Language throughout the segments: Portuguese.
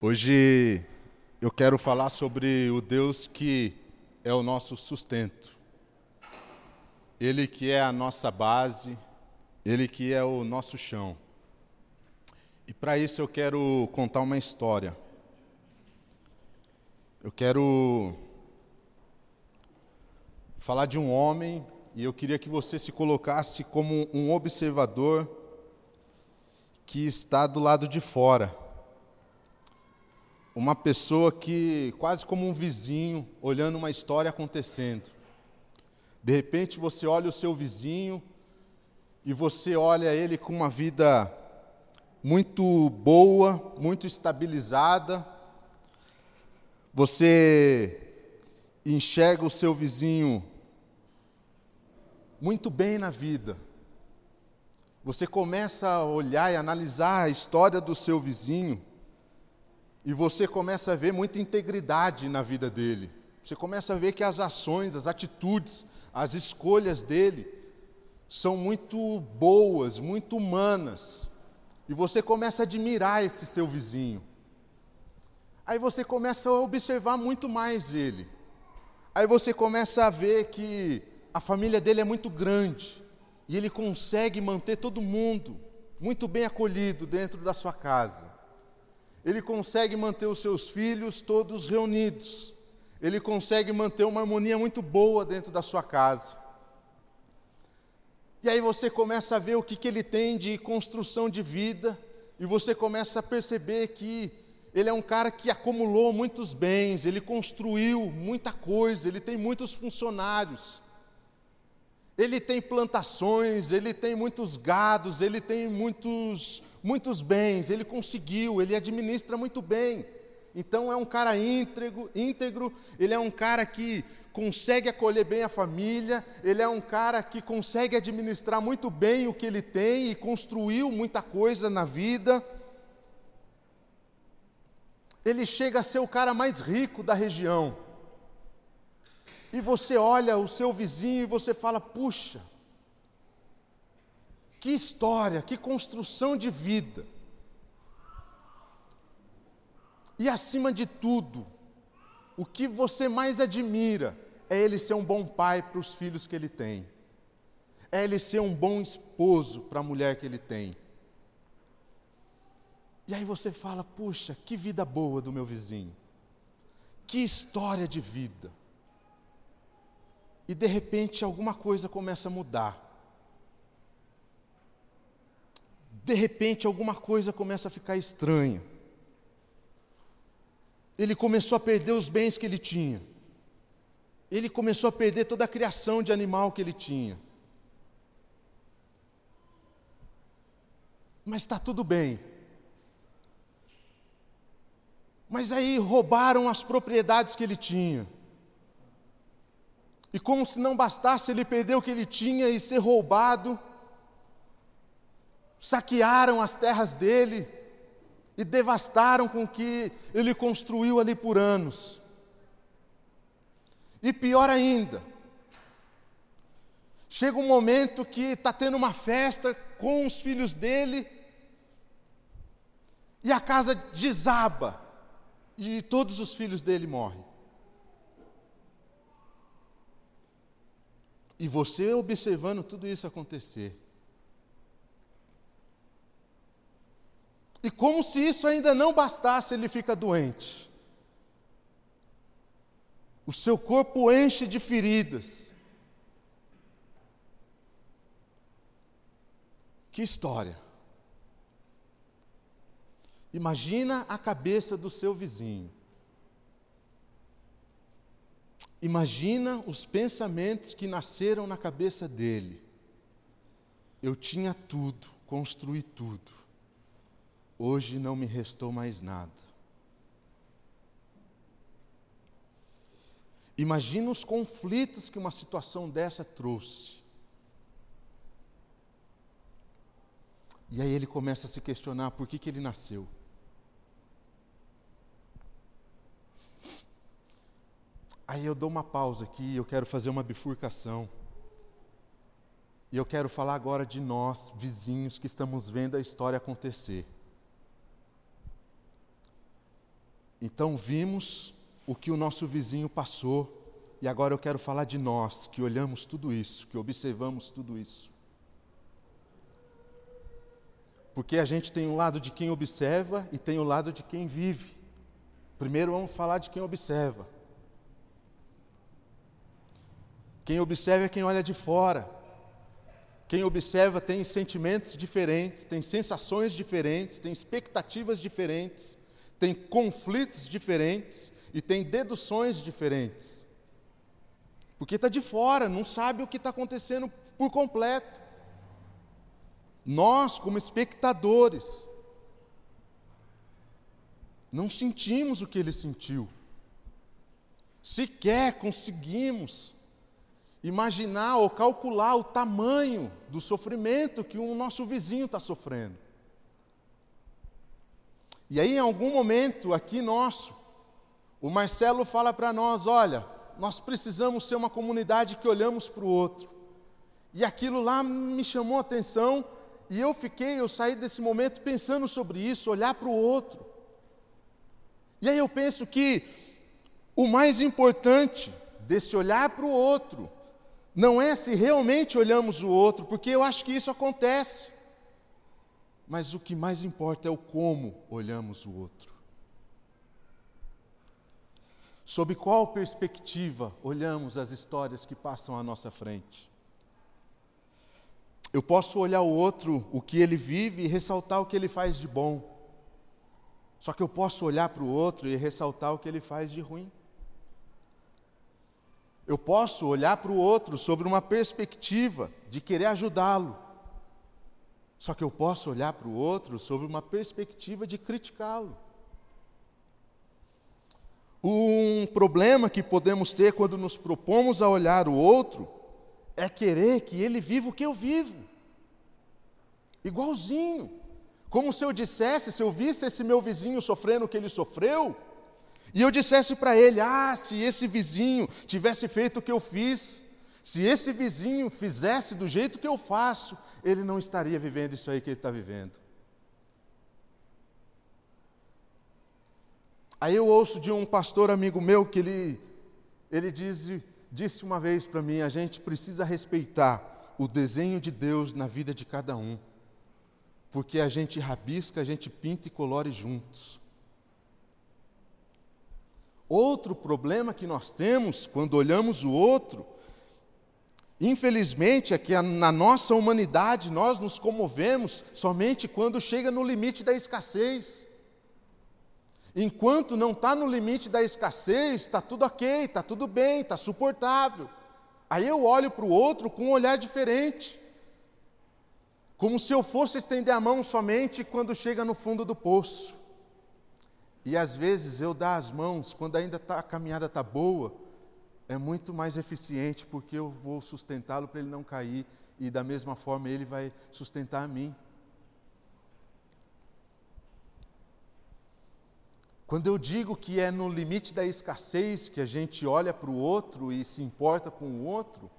Hoje eu quero falar sobre o Deus que é o nosso sustento. Ele que é a nossa base, ele que é o nosso chão. E para isso eu quero contar uma história. Eu quero falar de um homem e eu queria que você se colocasse como um observador que está do lado de fora uma pessoa que, quase como um vizinho, olhando uma história acontecendo. De repente você olha o seu vizinho e você olha ele com uma vida muito boa, muito estabilizada. Você enxerga o seu vizinho muito bem na vida. Você começa a olhar e analisar a história do seu vizinho e você começa a ver muita integridade na vida dele. Você começa a ver que as ações, as atitudes, as escolhas dele são muito boas, muito humanas. E você começa a admirar esse seu vizinho. Aí você começa a observar muito mais ele. Aí você começa a ver que a família dele é muito grande e ele consegue manter todo mundo muito bem acolhido dentro da sua casa ele consegue manter os seus filhos todos reunidos, ele consegue manter uma harmonia muito boa dentro da sua casa. E aí você começa a ver o que, que ele tem de construção de vida, e você começa a perceber que ele é um cara que acumulou muitos bens, ele construiu muita coisa, ele tem muitos funcionários, ele tem plantações, ele tem muitos gados, ele tem muitos muitos bens, ele conseguiu, ele administra muito bem. Então é um cara íntegro, íntegro, ele é um cara que consegue acolher bem a família, ele é um cara que consegue administrar muito bem o que ele tem e construiu muita coisa na vida. Ele chega a ser o cara mais rico da região. E você olha o seu vizinho e você fala: puxa, que história, que construção de vida. E acima de tudo, o que você mais admira é ele ser um bom pai para os filhos que ele tem, é ele ser um bom esposo para a mulher que ele tem. E aí você fala: puxa, que vida boa do meu vizinho, que história de vida. E de repente alguma coisa começa a mudar. de repente alguma coisa começa a ficar estranha. Ele começou a perder os bens que ele tinha. Ele começou a perder toda a criação de animal que ele tinha. Mas está tudo bem. Mas aí roubaram as propriedades que ele tinha. E como se não bastasse ele perder o que ele tinha e ser roubado, saquearam as terras dele e devastaram com o que ele construiu ali por anos. E pior ainda, chega um momento que está tendo uma festa com os filhos dele e a casa desaba e todos os filhos dele morrem. E você observando tudo isso acontecer. E como se isso ainda não bastasse, ele fica doente. O seu corpo enche de feridas. Que história. Imagina a cabeça do seu vizinho. Imagina os pensamentos que nasceram na cabeça dele. Eu tinha tudo, construí tudo. Hoje não me restou mais nada. Imagina os conflitos que uma situação dessa trouxe. E aí ele começa a se questionar por que, que ele nasceu. Aí eu dou uma pausa aqui, eu quero fazer uma bifurcação. E eu quero falar agora de nós, vizinhos, que estamos vendo a história acontecer. Então vimos o que o nosso vizinho passou, e agora eu quero falar de nós, que olhamos tudo isso, que observamos tudo isso. Porque a gente tem um lado de quem observa e tem o um lado de quem vive. Primeiro vamos falar de quem observa. Quem observa é quem olha de fora. Quem observa tem sentimentos diferentes, tem sensações diferentes, tem expectativas diferentes, tem conflitos diferentes e tem deduções diferentes. Porque está de fora, não sabe o que está acontecendo por completo. Nós, como espectadores, não sentimos o que ele sentiu. Sequer conseguimos imaginar ou calcular o tamanho do sofrimento que o nosso vizinho está sofrendo. E aí, em algum momento aqui nosso, o Marcelo fala para nós: olha, nós precisamos ser uma comunidade que olhamos para o outro. E aquilo lá me chamou a atenção, e eu fiquei, eu saí desse momento pensando sobre isso, olhar para o outro. E aí eu penso que o mais importante desse olhar para o outro não é se realmente olhamos o outro, porque eu acho que isso acontece. Mas o que mais importa é o como olhamos o outro. Sob qual perspectiva olhamos as histórias que passam à nossa frente? Eu posso olhar o outro, o que ele vive, e ressaltar o que ele faz de bom. Só que eu posso olhar para o outro e ressaltar o que ele faz de ruim. Eu posso olhar para o outro sobre uma perspectiva de querer ajudá-lo. Só que eu posso olhar para o outro sobre uma perspectiva de criticá-lo. Um problema que podemos ter quando nos propomos a olhar o outro é querer que ele viva o que eu vivo. Igualzinho. Como se eu dissesse, se eu visse esse meu vizinho sofrendo o que ele sofreu, e eu dissesse para ele: ah, se esse vizinho tivesse feito o que eu fiz, se esse vizinho fizesse do jeito que eu faço, ele não estaria vivendo isso aí que ele está vivendo. Aí eu ouço de um pastor amigo meu que ele, ele diz, disse uma vez para mim: a gente precisa respeitar o desenho de Deus na vida de cada um, porque a gente rabisca, a gente pinta e colore juntos. Outro problema que nós temos quando olhamos o outro, infelizmente, é que na nossa humanidade nós nos comovemos somente quando chega no limite da escassez. Enquanto não está no limite da escassez, está tudo ok, está tudo bem, está suportável. Aí eu olho para o outro com um olhar diferente, como se eu fosse estender a mão somente quando chega no fundo do poço. E às vezes eu dar as mãos, quando ainda tá, a caminhada está boa, é muito mais eficiente, porque eu vou sustentá-lo para ele não cair, e da mesma forma ele vai sustentar a mim. Quando eu digo que é no limite da escassez que a gente olha para o outro e se importa com o outro,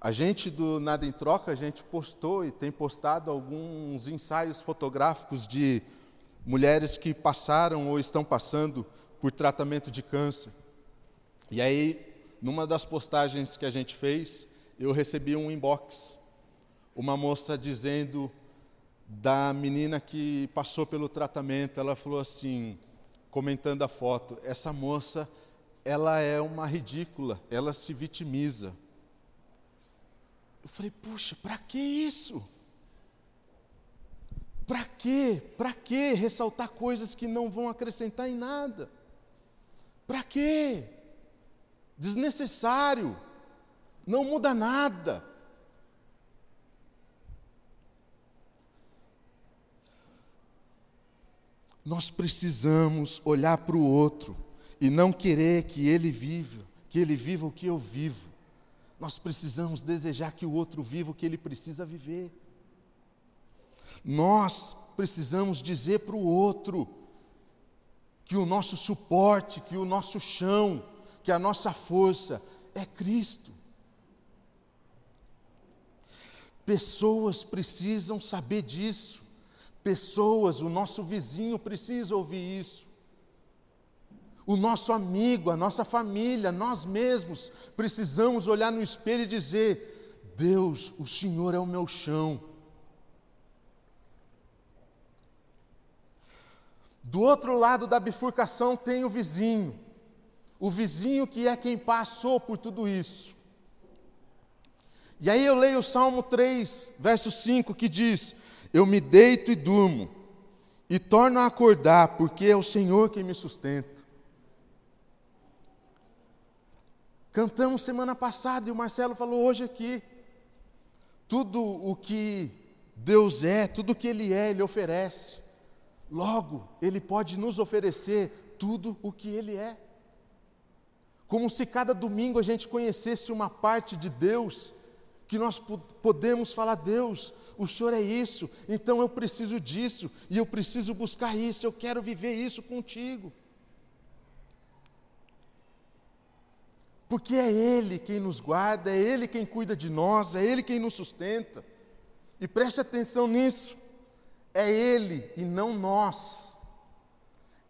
a gente do Nada em Troca, a gente postou e tem postado alguns ensaios fotográficos de mulheres que passaram ou estão passando por tratamento de câncer. E aí, numa das postagens que a gente fez, eu recebi um inbox, uma moça dizendo da menina que passou pelo tratamento, ela falou assim, comentando a foto, essa moça, ela é uma ridícula, ela se vitimiza. Eu falei, puxa, para que isso? Para quê? Para quê ressaltar coisas que não vão acrescentar em nada? Para quê? Desnecessário. Não muda nada. Nós precisamos olhar para o outro e não querer que ele viva, que ele viva o que eu vivo. Nós precisamos desejar que o outro viva o que ele precisa viver. Nós precisamos dizer para o outro que o nosso suporte, que o nosso chão, que a nossa força é Cristo. Pessoas precisam saber disso. Pessoas, o nosso vizinho precisa ouvir isso. O nosso amigo, a nossa família, nós mesmos precisamos olhar no espelho e dizer: Deus, o Senhor é o meu chão. Do outro lado da bifurcação tem o vizinho, o vizinho que é quem passou por tudo isso. E aí eu leio o Salmo 3, verso 5, que diz: Eu me deito e durmo, e torno a acordar, porque é o Senhor quem me sustenta. Cantamos semana passada e o Marcelo falou hoje aqui. Tudo o que Deus é, tudo o que Ele é, Ele oferece. Logo, Ele pode nos oferecer tudo o que Ele é. Como se cada domingo a gente conhecesse uma parte de Deus que nós podemos falar, Deus, o Senhor é isso, então eu preciso disso, e eu preciso buscar isso, eu quero viver isso contigo. Porque é Ele quem nos guarda, é Ele quem cuida de nós, é Ele quem nos sustenta. E preste atenção nisso, é Ele e não nós.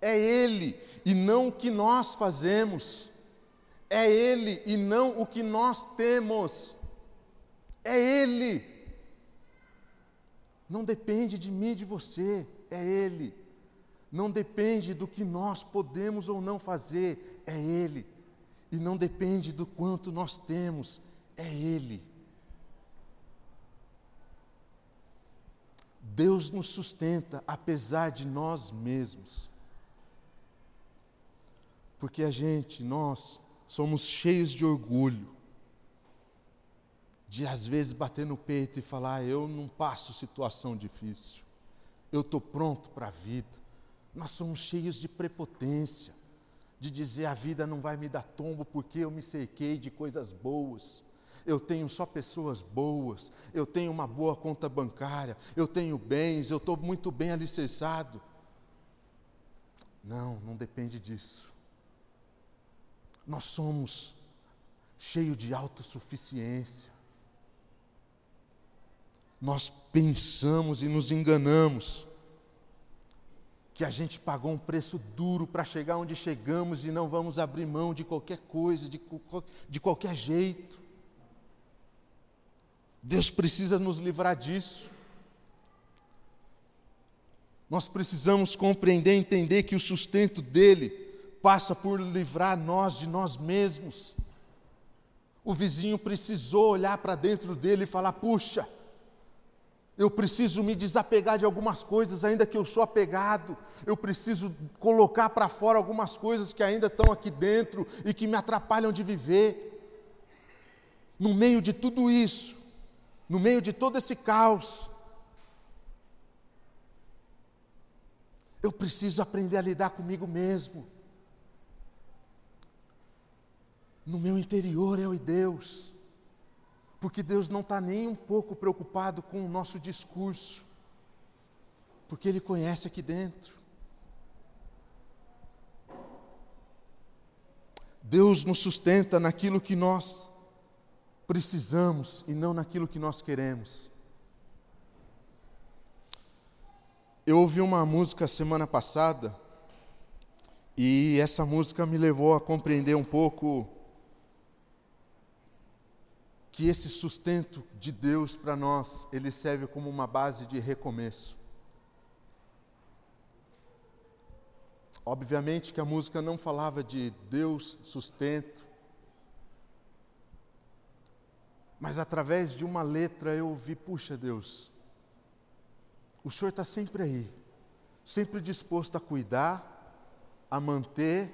É Ele e não o que nós fazemos. É Ele e não o que nós temos. É Ele. Não depende de mim, de você, é Ele. Não depende do que nós podemos ou não fazer, é Ele. E não depende do quanto nós temos, é Ele. Deus nos sustenta apesar de nós mesmos. Porque a gente, nós, somos cheios de orgulho de às vezes bater no peito e falar: eu não passo situação difícil, eu estou pronto para a vida. Nós somos cheios de prepotência, de dizer: a vida não vai me dar tombo porque eu me cerquei de coisas boas. Eu tenho só pessoas boas, eu tenho uma boa conta bancária, eu tenho bens, eu estou muito bem alicerçado. Não, não depende disso. Nós somos cheios de autossuficiência nós pensamos e nos enganamos que a gente pagou um preço duro para chegar onde chegamos e não vamos abrir mão de qualquer coisa, de, de qualquer jeito. Deus precisa nos livrar disso. Nós precisamos compreender e entender que o sustento dele passa por livrar nós de nós mesmos. O vizinho precisou olhar para dentro dele e falar: puxa, eu preciso me desapegar de algumas coisas, ainda que eu sou apegado. Eu preciso colocar para fora algumas coisas que ainda estão aqui dentro e que me atrapalham de viver. No meio de tudo isso, no meio de todo esse caos, eu preciso aprender a lidar comigo mesmo. No meu interior eu e Deus porque Deus não está nem um pouco preocupado com o nosso discurso, porque Ele conhece aqui dentro. Deus nos sustenta naquilo que nós precisamos e não naquilo que nós queremos. Eu ouvi uma música semana passada e essa música me levou a compreender um pouco que esse sustento de Deus para nós, ele serve como uma base de recomeço. Obviamente que a música não falava de Deus sustento, mas através de uma letra eu ouvi, puxa Deus, o Senhor está sempre aí, sempre disposto a cuidar, a manter,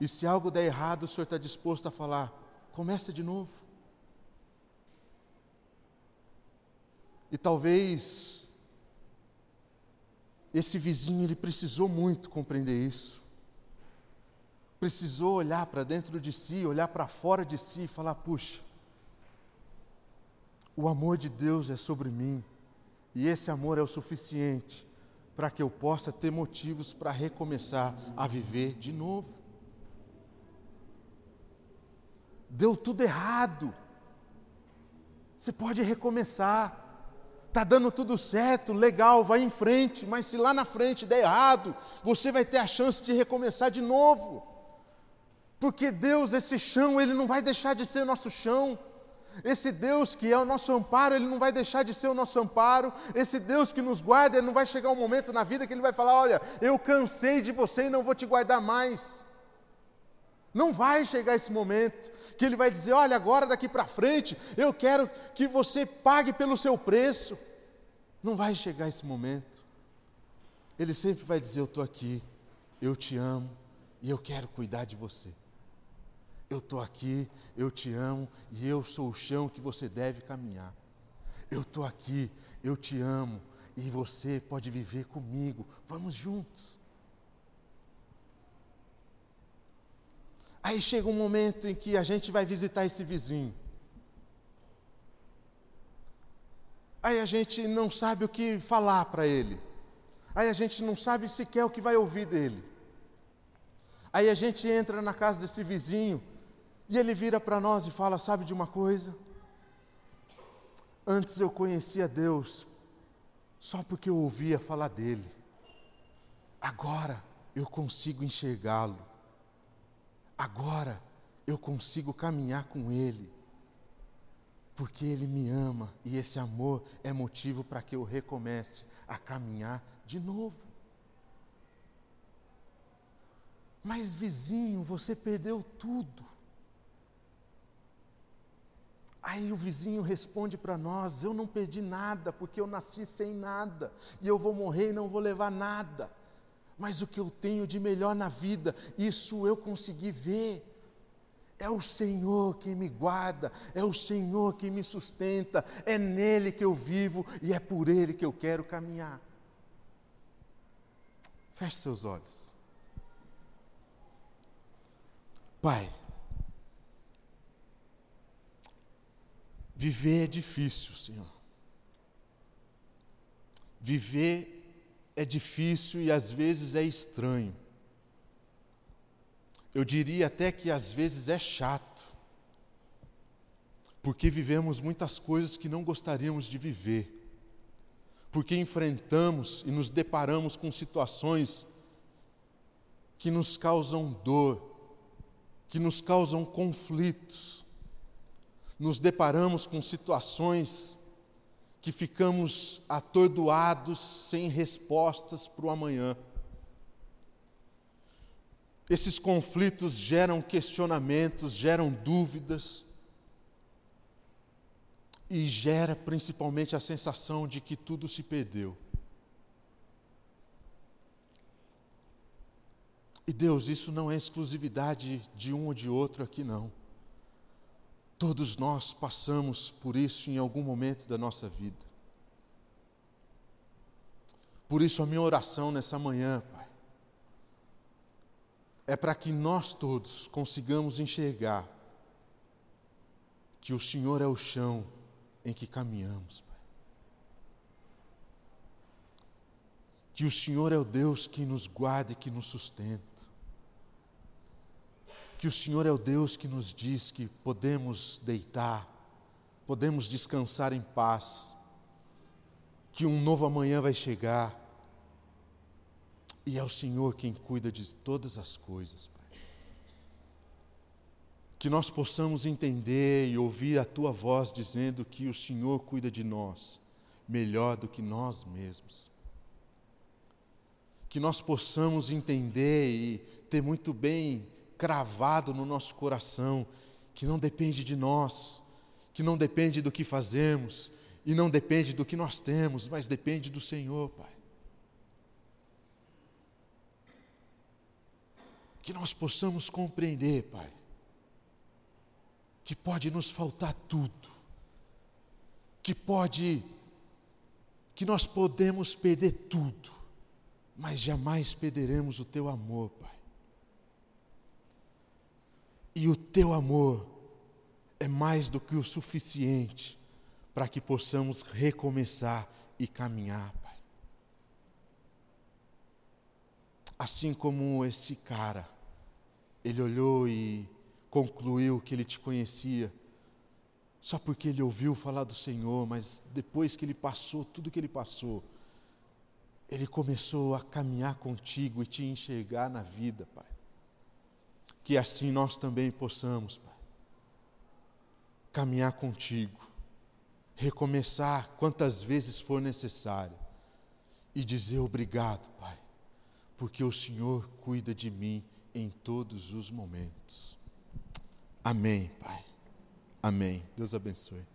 e se algo der errado, o Senhor está disposto a falar, começa de novo. E talvez esse vizinho ele precisou muito compreender isso. Precisou olhar para dentro de si, olhar para fora de si e falar: puxa, o amor de Deus é sobre mim, e esse amor é o suficiente para que eu possa ter motivos para recomeçar a viver de novo. Deu tudo errado. Você pode recomeçar está dando tudo certo, legal, vai em frente, mas se lá na frente der errado, você vai ter a chance de recomeçar de novo. Porque Deus, esse chão, Ele não vai deixar de ser nosso chão. Esse Deus que é o nosso amparo, Ele não vai deixar de ser o nosso amparo. Esse Deus que nos guarda, Ele não vai chegar um momento na vida que Ele vai falar: Olha, eu cansei de você e não vou te guardar mais. Não vai chegar esse momento que Ele vai dizer: Olha, agora daqui para frente, eu quero que você pague pelo seu preço. Não vai chegar esse momento. Ele sempre vai dizer: Eu estou aqui, eu te amo e eu quero cuidar de você. Eu estou aqui, eu te amo e eu sou o chão que você deve caminhar. Eu estou aqui, eu te amo e você pode viver comigo. Vamos juntos. Aí chega um momento em que a gente vai visitar esse vizinho. Aí a gente não sabe o que falar para ele. Aí a gente não sabe sequer o que vai ouvir dele. Aí a gente entra na casa desse vizinho e ele vira para nós e fala: Sabe de uma coisa? Antes eu conhecia Deus só porque eu ouvia falar dele. Agora eu consigo enxergá-lo. Agora eu consigo caminhar com ele. Porque ele me ama e esse amor é motivo para que eu recomece a caminhar de novo. Mas vizinho, você perdeu tudo. Aí o vizinho responde para nós: Eu não perdi nada, porque eu nasci sem nada, e eu vou morrer e não vou levar nada. Mas o que eu tenho de melhor na vida, isso eu consegui ver. É o Senhor que me guarda, é o Senhor que me sustenta, é nele que eu vivo e é por ele que eu quero caminhar. Feche seus olhos. Pai, Viver é difícil, Senhor. Viver é difícil e às vezes é estranho. Eu diria até que às vezes é chato, porque vivemos muitas coisas que não gostaríamos de viver, porque enfrentamos e nos deparamos com situações que nos causam dor, que nos causam conflitos nos deparamos com situações que ficamos atordoados, sem respostas para o amanhã. Esses conflitos geram questionamentos, geram dúvidas, e gera principalmente a sensação de que tudo se perdeu. E Deus, isso não é exclusividade de um ou de outro aqui, não. Todos nós passamos por isso em algum momento da nossa vida. Por isso, a minha oração nessa manhã, Pai, é para que nós todos consigamos enxergar que o Senhor é o chão em que caminhamos, Pai. Que o Senhor é o Deus que nos guarda e que nos sustenta que o Senhor é o Deus que nos diz que podemos deitar, podemos descansar em paz, que um novo amanhã vai chegar, e é o Senhor quem cuida de todas as coisas, Pai. Que nós possamos entender e ouvir a Tua voz dizendo que o Senhor cuida de nós melhor do que nós mesmos. Que nós possamos entender e ter muito bem cravado no nosso coração, que não depende de nós, que não depende do que fazemos e não depende do que nós temos, mas depende do Senhor, Pai. Que nós possamos compreender, Pai, que pode nos faltar tudo, que pode, que nós podemos perder tudo, mas jamais perderemos o Teu amor, Pai. E o teu amor é mais do que o suficiente para que possamos recomeçar e caminhar, Pai. Assim como esse cara, ele olhou e concluiu que ele te conhecia, só porque ele ouviu falar do Senhor, mas depois que ele passou tudo que ele passou, ele começou a caminhar contigo e te enxergar na vida, Pai que assim nós também possamos, Pai, caminhar contigo, recomeçar quantas vezes for necessário e dizer obrigado, Pai, porque o Senhor cuida de mim em todos os momentos. Amém, Pai. Amém. Deus abençoe.